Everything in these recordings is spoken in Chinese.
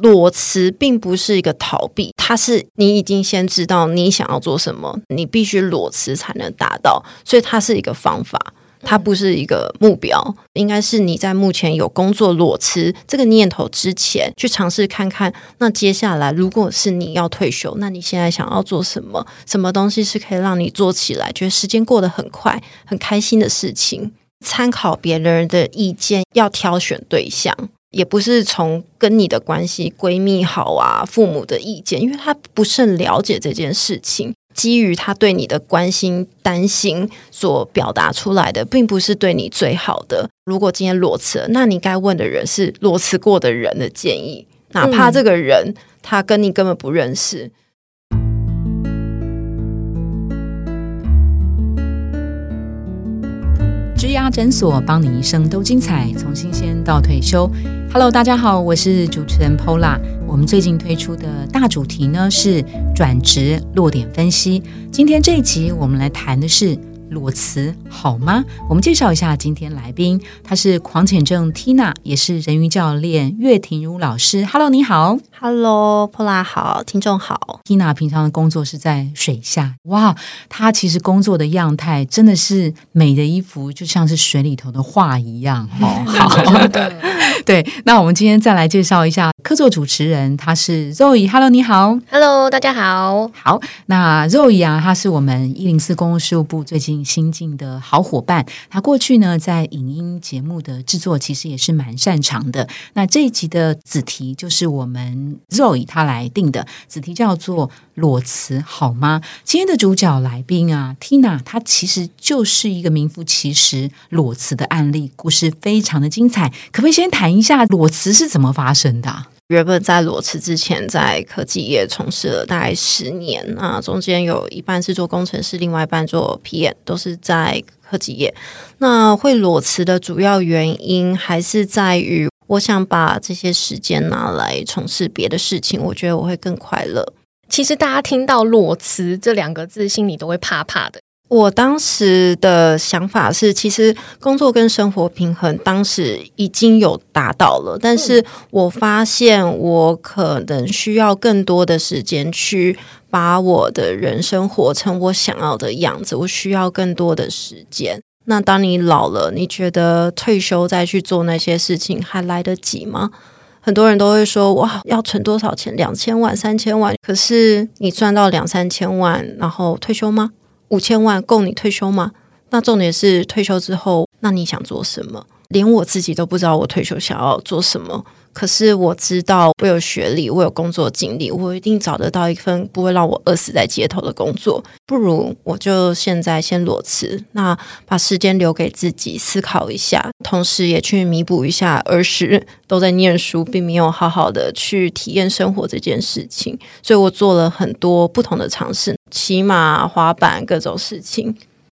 裸辞并不是一个逃避，它是你已经先知道你想要做什么，你必须裸辞才能达到，所以它是一个方法，它不是一个目标。应该是你在目前有工作裸辞这个念头之前，去尝试看看。那接下来，如果是你要退休，那你现在想要做什么？什么东西是可以让你做起来，觉得时间过得很快、很开心的事情？参考别人的意见，要挑选对象。也不是从跟你的关系闺蜜好啊，父母的意见，因为他不甚了解这件事情。基于他对你的关心、担心所表达出来的，并不是对你最好的。如果今天裸辞，那你该问的人是裸辞过的人的建议，哪怕这个人他跟你根本不认识。枝丫诊所，帮你一生都精彩，从新鲜到退休。Hello，大家好，我是主持人 Pola。我们最近推出的大主题呢是转职落点分析。今天这一集我们来谈的是。裸辞好吗？我们介绍一下今天来宾，他是狂犬症 Tina，也是人鱼教练岳婷如老师。Hello，你好。Hello，Pola 好，听众好。Tina 平常的工作是在水下，哇，她其实工作的样态真的是美的一幅，就像是水里头的画一样。哦，好，对。那我们今天再来介绍一下客座主持人，他是 Zoe。Hello，你好。Hello，大家好。好，那 Zoe 啊，他是我们一零四公共事务部最近。新晋的好伙伴，他过去呢在影音节目的制作其实也是蛮擅长的。那这一集的子题就是我们 Zoe 他来定的，子题叫做“裸辞好吗？”今天的主角来宾啊，Tina，她其实就是一个名副其实裸辞的案例，故事非常的精彩。可不可以先谈一下裸辞是怎么发生的？原本在裸辞之前，在科技业从事了大概十年啊，中间有一半是做工程师，另外一半做 PM，都是在科技业。那会裸辞的主要原因，还是在于我想把这些时间拿来从事别的事情，我觉得我会更快乐。其实大家听到裸辞这两个字，心里都会怕怕的。我当时的想法是，其实工作跟生活平衡当时已经有达到了，但是我发现我可能需要更多的时间去把我的人生活成我想要的样子。我需要更多的时间。那当你老了，你觉得退休再去做那些事情还来得及吗？很多人都会说，哇，要存多少钱？两千万、三千万？可是你赚到两三千万，然后退休吗？五千万够你退休吗？那重点是退休之后，那你想做什么？连我自己都不知道我退休想要做什么。可是我知道，我有学历，我有工作经历，我一定找得到一份不会让我饿死在街头的工作。不如我就现在先裸辞，那把时间留给自己思考一下，同时也去弥补一下儿时都在念书，并没有好好的去体验生活这件事情。所以我做了很多不同的尝试，骑马、滑板各种事情。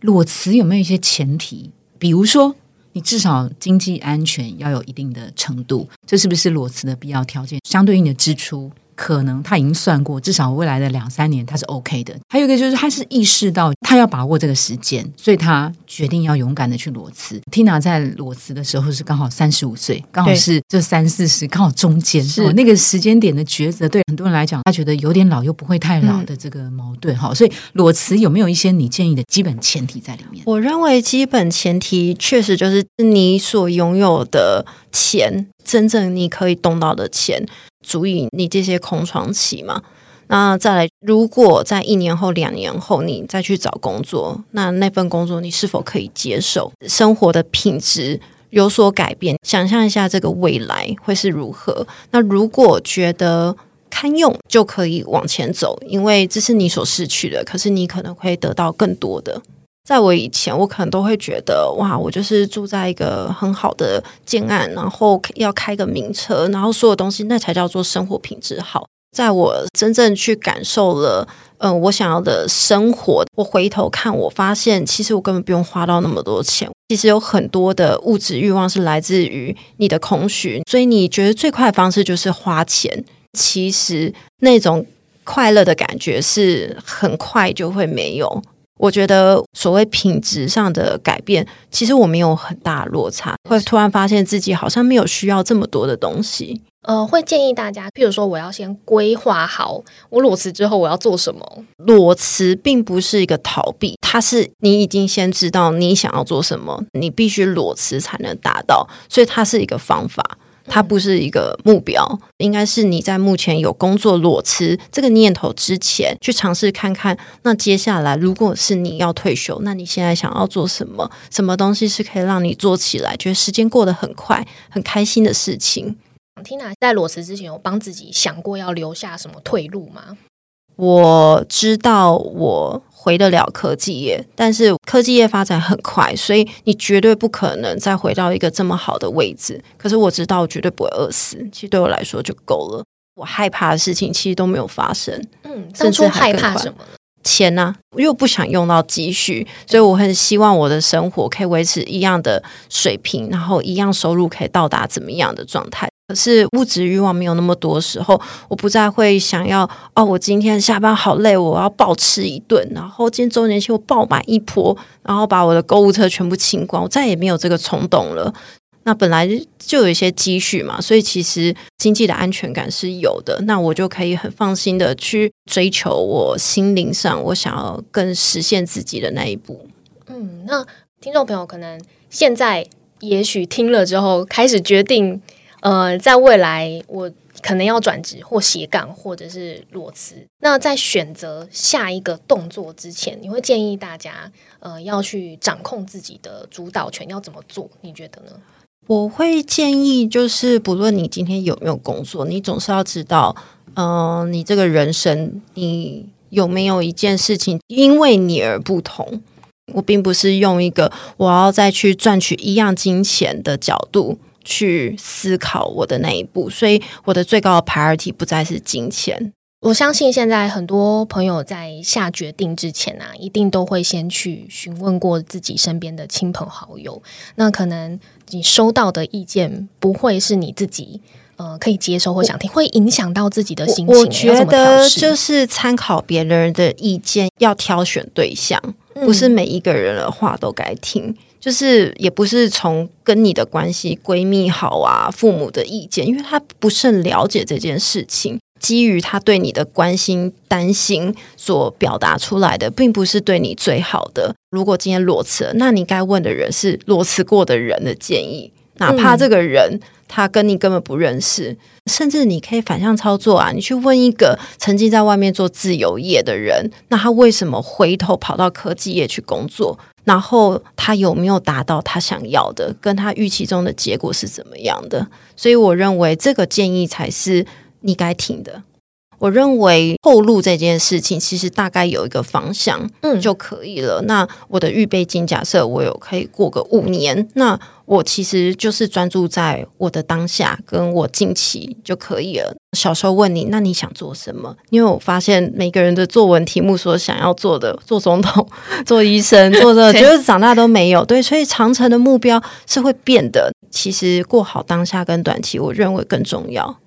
裸辞有没有一些前提？比如说？你至少经济安全要有一定的程度，这是不是裸辞的必要条件？相对应的支出。可能他已经算过，至少未来的两三年他是 OK 的。还有一个就是，他是意识到他要把握这个时间，所以他决定要勇敢的去裸辞。Tina 在裸辞的时候是刚好三十五岁，刚好是这三四十，刚好中间是那个时间点的抉择。对很多人来讲，他觉得有点老又不会太老的这个矛盾哈。所以裸辞有没有一些你建议的基本前提在里面？我认为基本前提确实就是你所拥有的钱，真正你可以动到的钱。足以你这些空窗期嘛？那再来，如果在一年后、两年后你再去找工作，那那份工作你是否可以接受？生活的品质有所改变，想象一下这个未来会是如何？那如果觉得堪用，就可以往前走，因为这是你所失去的，可是你可能会得到更多的。在我以前，我可能都会觉得，哇，我就是住在一个很好的建案，然后要开个名车，然后所有东西那才叫做生活品质好。在我真正去感受了，嗯，我想要的生活，我回头看，我发现其实我根本不用花到那么多钱。其实有很多的物质欲望是来自于你的空虚，所以你觉得最快的方式就是花钱。其实那种快乐的感觉是很快就会没有。我觉得所谓品质上的改变，其实我没有很大落差，会突然发现自己好像没有需要这么多的东西。呃，会建议大家，譬如说，我要先规划好我裸辞之后我要做什么。裸辞并不是一个逃避，它是你已经先知道你想要做什么，你必须裸辞才能达到，所以它是一个方法。它不是一个目标，应该是你在目前有工作裸辞这个念头之前，去尝试看看。那接下来，如果是你要退休，那你现在想要做什么？什么东西是可以让你做起来，觉得时间过得很快、很开心的事情听来在裸辞之前，有帮自己想过要留下什么退路吗？我知道我回得了科技业，但是科技业发展很快，所以你绝对不可能再回到一个这么好的位置。可是我知道我绝对不会饿死，其实对我来说就够了。我害怕的事情其实都没有发生，嗯，甚至害怕什么？钱呢？又不想用到积蓄，所以我很希望我的生活可以维持一样的水平，然后一样收入可以到达怎么样的状态。可是物质欲望没有那么多时候，我不再会想要哦，我今天下班好累，我要暴吃一顿，然后今天周年庆我爆买一波，然后把我的购物车全部清光，我再也没有这个冲动了。那本来就有一些积蓄嘛，所以其实经济的安全感是有的，那我就可以很放心的去追求我心灵上我想要更实现自己的那一步。嗯，那听众朋友可能现在也许听了之后开始决定。呃，在未来我可能要转职或斜杠，或者是裸辞。那在选择下一个动作之前，你会建议大家呃要去掌控自己的主导权，要怎么做？你觉得呢？我会建议，就是不论你今天有没有工作，你总是要知道，嗯，你这个人生，你有没有一件事情因为你而不同？我并不是用一个我要再去赚取一样金钱的角度。去思考我的那一步，所以我的最高的 priority 不再是金钱。我相信现在很多朋友在下决定之前啊，一定都会先去询问过自己身边的亲朋好友。那可能你收到的意见不会是你自己呃可以接受或想听，会影响到自己的心情。我觉得就是参考别人的意见，要挑选对象，不是每一个人的话都该听。就是也不是从跟你的关系闺蜜好啊，父母的意见，因为他不甚了解这件事情。基于他对你的关心、担心所表达出来的，并不是对你最好的。如果今天裸辞了，那你该问的人是裸辞过的人的建议，哪怕这个人他跟你根本不认识，甚至你可以反向操作啊，你去问一个曾经在外面做自由业的人，那他为什么回头跑到科技业去工作？然后他有没有达到他想要的，跟他预期中的结果是怎么样的？所以我认为这个建议才是你该听的。我认为后路这件事情其实大概有一个方向，嗯，就可以了。那我的预备金，假设我有可以过个五年，那我其实就是专注在我的当下，跟我近期就可以了。小时候问你，那你想做什么？因为我发现每个人的作文题目所想要做的，做总统、做医生、做这，就是长大都没有。对，所以长城的目标是会变的。其实过好当下跟短期，我认为更重要。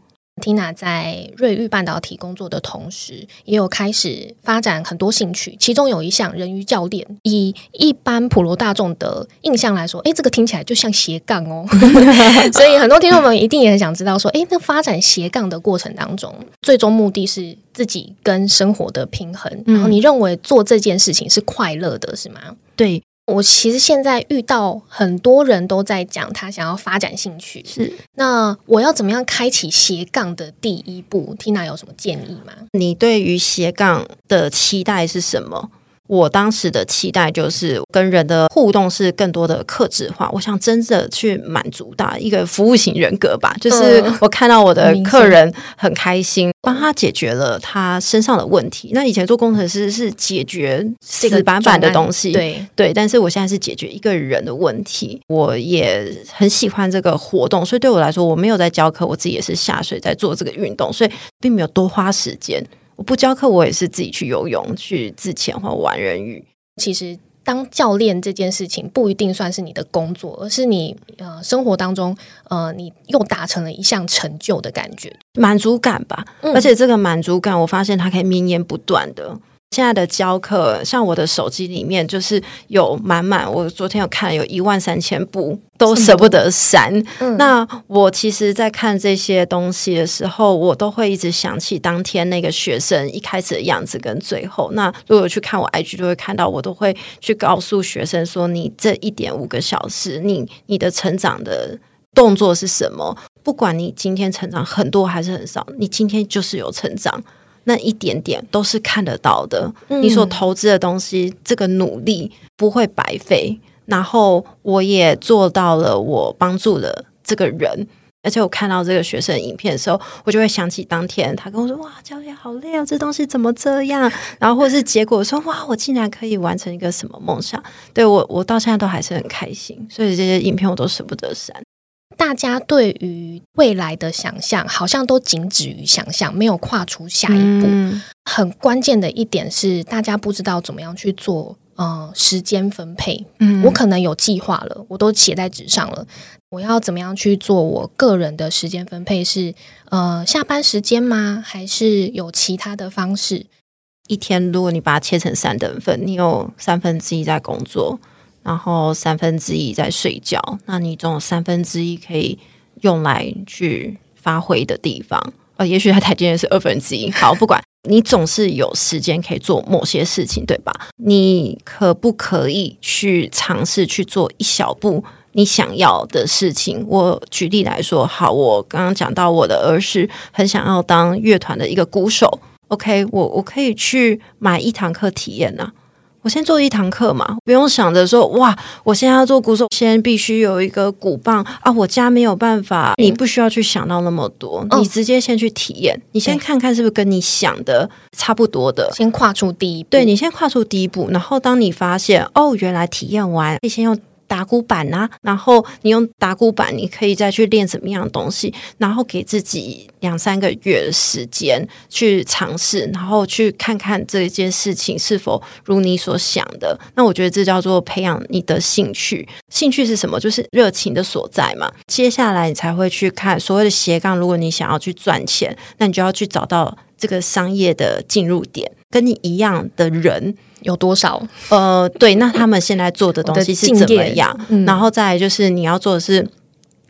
Tina 在瑞昱半导体工作的同时，也有开始发展很多兴趣，其中有一项人鱼教练。以一般普罗大众的印象来说，哎，这个听起来就像斜杠哦。所以很多听众们一定也很想知道，说，哎，那发展斜杠的过程当中，最终目的是自己跟生活的平衡。然后你认为做这件事情是快乐的，是吗？对。我其实现在遇到很多人都在讲他想要发展兴趣，是那我要怎么样开启斜杠的第一步？Tina 有什么建议吗？你对于斜杠的期待是什么？我当时的期待就是跟人的互动是更多的克制化，我想真的去满足到一个服务型人格吧。就是我看到我的客人很开心，帮他解决了他身上的问题。那以前做工程师是解决死板板的东西，对对，但是我现在是解决一个人的问题。我也很喜欢这个活动，所以对我来说，我没有在教课，我自己也是下水在做这个运动，所以并没有多花时间。我不教课，我也是自己去游泳、去自潜或玩人鱼。其实当教练这件事情不一定算是你的工作，而是你呃生活当中呃你又达成了一项成就的感觉，满足感吧。而且这个满足感，我发现它可以绵延不断的。现在的教课，像我的手机里面就是有满满，我昨天有看有一万三千部，都舍不得删。嗯那我其实，在看这些东西的时候，我都会一直想起当天那个学生一开始的样子跟最后。那如果有去看我 IG，就会看到我都会去告诉学生说，你这一点五个小时，你你的成长的动作是什么？不管你今天成长很多还是很少，你今天就是有成长。那一点点都是看得到的，嗯你所投资的东西，这个努力不会白费。然后我也做到了，我帮助了这个人，而且我看到这个学生影片的时候，我就会想起当天他跟我说：“哇，教练好累哦，这东西怎么这样？”然后或是结果说：“哇，我竟然可以完成一个什么梦想？”对我，我到现在都还是很开心，所以这些影片我都舍不得删。大家对于未来的想象好像都仅止于想象，没有跨出下一步。嗯很关键的一点是，大家不知道怎么样去做呃时间分配。嗯我可能有计划了，我都写在纸上了。我要怎么样去做我个人的时间分配是？呃，下班时间吗？还是有其他的方式？一天，如果你把它切成三等份，你有三分之一在工作，然后三分之一在睡觉，那你总有三分之一可以用来去发挥的地方。呃，也许它台积电是二分之一，好，不管你总是有时间可以做某些事情，对吧？你可不可以去尝试去做一小步？你想要的事情，我举例来说，好，我刚刚讲到我的儿时很想要当乐团的一个鼓手，OK，我我可以去买一堂课体验呐、我先做一堂课嘛，不用想着说哇，我现在要做鼓手，先必须有一个鼓棒啊，我家没有办法，你不需要去想到那么多，嗯你直接先去体验，你先看看是不是跟你想的差不多的。先跨出第一步。对你先跨出第一步，然后当你发现哦，原来体验完可以先用打鼓板啊，然后你用打鼓板，你可以再去练怎么样的东西，然后给自己两三个月的时间去尝试，然后去看看这件事情是否如你所想的。那我觉得这叫做培养你的兴趣。兴趣是什么？就是热情的所在嘛。接下来你才会去看所谓的斜杠。如果你想要去赚钱，那你就要去找到这个商业的进入点，跟你一样的人。有多少？呃，对，那他们现在做的东西是怎么样？嗯然后再来就是你要做的是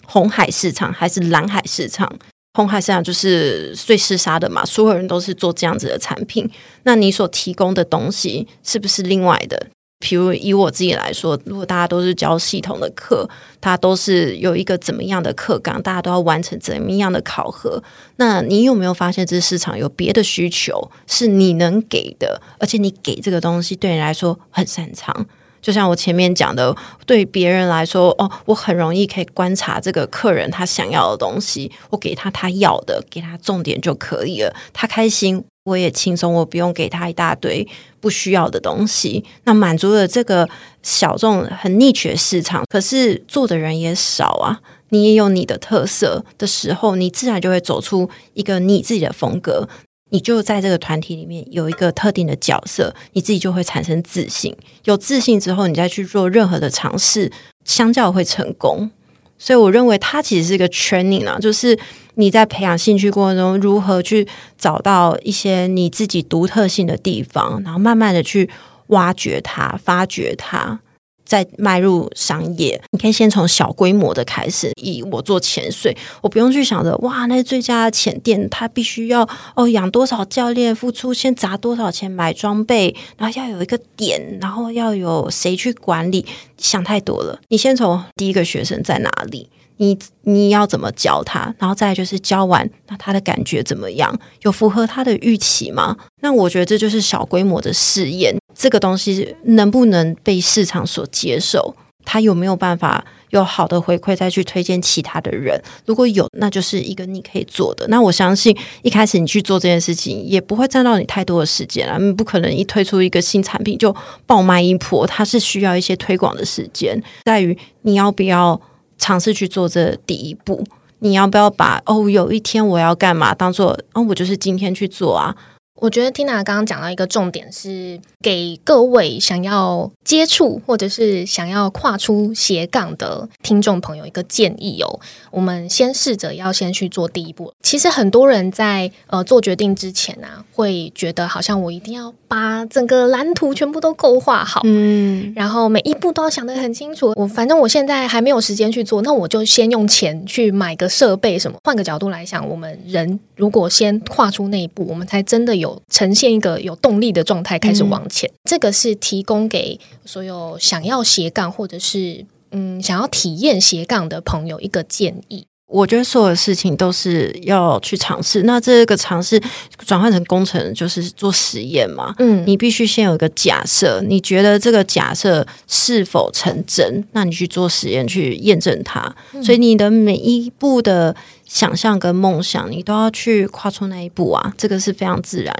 红海市场还是蓝海市场？红海市场就是最厮杀的嘛，所有人都是做这样子的产品。那你所提供的东西是不是另外的？比如以我自己来说，如果大家都是教系统的课，它都是有一个怎么样的课纲，大家都要完成怎么样的考核。那你有没有发现，这市场有别的需求是你能给的，而且你给这个东西对你来说很擅长？就像我前面讲的，对别人来说，哦，我很容易可以观察这个客人他想要的东西，我给他他要的，给他重点就可以了，他开心。我也轻松，我不用给他一大堆不需要的东西。那满足了这个小众很 niche 的市场，可是做的人也少啊。你也有你的特色的时候，你自然就会走出一个你自己的风格。你就在这个团体里面有一个特定的角色，你自己就会产生自信。有自信之后，你再去做任何的尝试，相较会成功。所以我认为它其实是一个 training 啊，就是你在培养兴趣过程中，如何去找到一些你自己独特性的地方，然后慢慢的去挖掘它、发掘它。再迈入商业，你可以先从小规模的开始。以我做潜水，我不用去想着哇，那最佳的潜店，它必须要哦养多少教练，付出先砸多少钱买装备，然后要有一个点，然后要有谁去管理，想太多了。你先从第一个学生在哪里，你你要怎么教他，然后再就是教完，那他的感觉怎么样？有符合他的预期吗？那我觉得这就是小规模的试验，这个东西能不能被市场所接受？他有没有办法有好的回馈，再去推荐其他的人？如果有，那就是一个你可以做的。那我相信一开始你去做这件事情，也不会占到你太多的时间啊，你不可能一推出一个新产品就爆卖一波，它是需要一些推广的时间，在于你要不要尝试去做这第一步。你要不要把哦，有一天我要干嘛当做哦，我就是今天去做啊？我觉得 Tina 刚刚讲到一个重点是给各位想要接触或者是想要跨出斜杠的听众朋友一个建议哦。我们先试着要先去做第一步。其实很多人在呃做决定之前啊，会觉得好像我一定要把整个蓝图全部都勾画好，嗯，然后每一步都要想得很清楚。我反正我现在还没有时间去做，那我就先用钱去买个设备什么。换个角度来想，我们人如果先跨出那一步，我们才真的有呈现一个有动力的状态开始往前。这个是提供给所有想要斜杠或者是嗯想要体验斜杠的朋友一个建议。我觉得所有的事情都是要去尝试。那这个尝试转换成工程，就是做实验嘛。嗯，你必须先有一个假设，你觉得这个假设是否成真？那你去做实验去验证它。所以你的每一步的想象跟梦想，你都要去跨出那一步啊。这个是非常自然。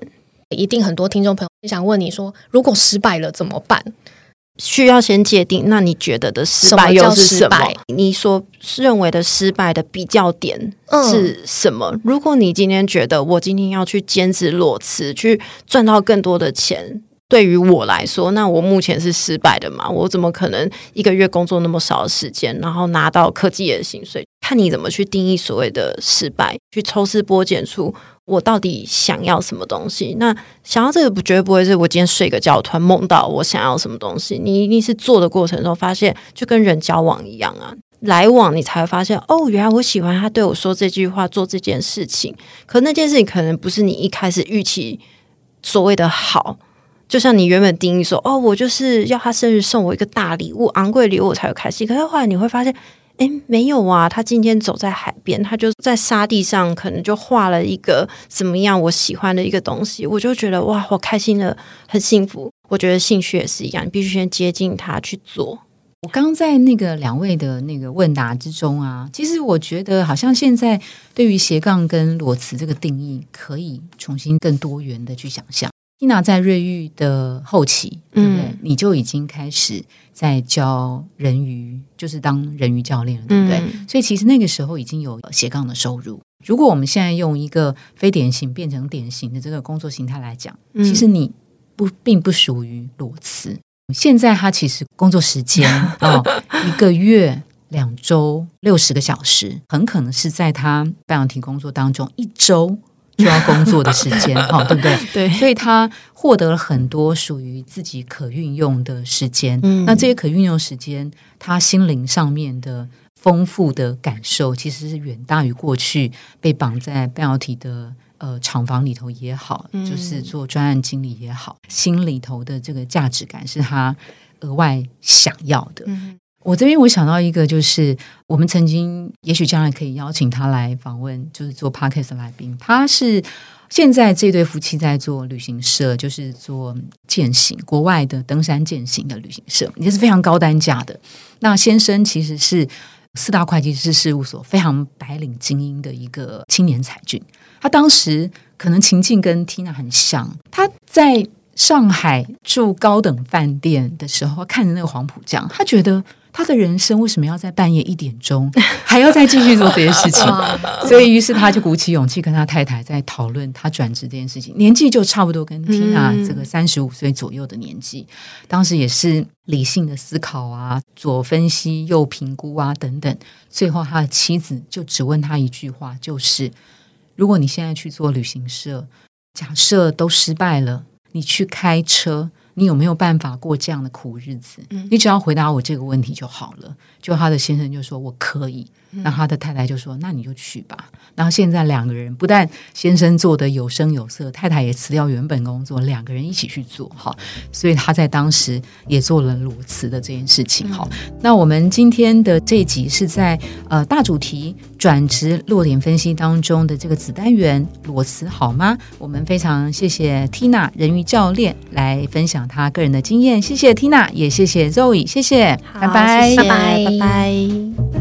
一定很多听众朋友想问你说，如果失败了怎么办？需要先界定，那你觉得的失败又是什么？你所认为的失败的比较点嗯是什么？如果你今天觉得我今天要去兼职裸辞，去赚到更多的钱，对于我来说，那我目前是失败的嘛？我怎么可能一个月工作那么少的时间，然后拿到科技业的薪水？看你怎么去定义所谓的失败，去抽丝剥茧出我到底想要什么东西。那想要这个不绝对不会是我今天睡个觉突然梦到我想要什么东西，你一定是做的过程中发现，就跟人交往一样啊。来往，你才会发现哦，原来我喜欢他对我说这句话，做这件事情。可那件事情可能不是你一开始预期所谓的好，就像你原本定义说，哦，我就是要他生日送我一个大礼物，昂贵礼物我才有开心。可是后来你会发现，诶，没有啊，他今天走在海边，他就在沙地上，可能就画了一个怎么样我喜欢的一个东西，我就觉得哇，我开心的，很幸福。我觉得兴趣也是一样，你必须先接近他去做。我刚在那个两位的那个问答之中啊，其实我觉得好像现在对于斜杠跟裸辞这个定义，可以重新更多元的去想象。Tina 在瑞玉的后期，对不对？嗯你就已经开始在教人鱼，就是当人鱼教练了，对不对？嗯所以其实那个时候已经有斜杠的收入。如果我们现在用一个非典型变成典型的这个工作形态来讲，嗯其实你不并不属于裸辞。现在他其实工作时间 哦，一个月、两周、六十个小时，很可能是在他半导体工作当中一周就要工作的时间，哈、对不对？对所以他获得了很多属于自己可运用的时间。嗯那这些可运用时间，他心灵上面的丰富的感受，其实是远大于过去被绑在半导体的。呃，厂房里头也好，嗯就是做专案经理也好，心里头的这个价值感是他额外想要的。嗯我这边我想到一个，就是我们曾经也许将来可以邀请他来访问，就是做 podcast 的来宾。他是现在这对夫妻在做旅行社，就是做践行国外的登山践行的旅行社，也是非常高单价的。那先生其实是四大会计师事务所非常白领精英的一个青年才俊。他当时可能情境跟 Tina 很像，他在上海住高等饭店的时候，看着那个黄浦江，他觉得他的人生为什么要在半夜一点钟 还要再继续做这些事情？所以，于是他就鼓起勇气跟他太太在讨论他转职这件事情，年纪就差不多跟 Tina 嗯这个三十五岁左右的年纪，当时也是理性的思考啊，左分析右评估啊等等，最后他的妻子就只问他一句话，就是如果你现在去做旅行社，假设都失败了，你去开车。你有没有办法过这样的苦日子？你只要回答我这个问题就好了。就他的先生就说我可以，那他的太太就说那你就去吧。然后现在两个人不但先生做的有声有色，太太也辞掉原本工作，两个人一起去做哈。所以他在当时也做了裸辞的这件事情哈。那我们今天的这一集是在呃大主题转职落点分析当中的这个子单元裸辞好吗？我们非常谢谢 Tina 人鱼教练来分享他个人的经验，谢谢 Tina，也谢谢 Zoe，谢谢，拜好拜，谢谢拜拜拜拜。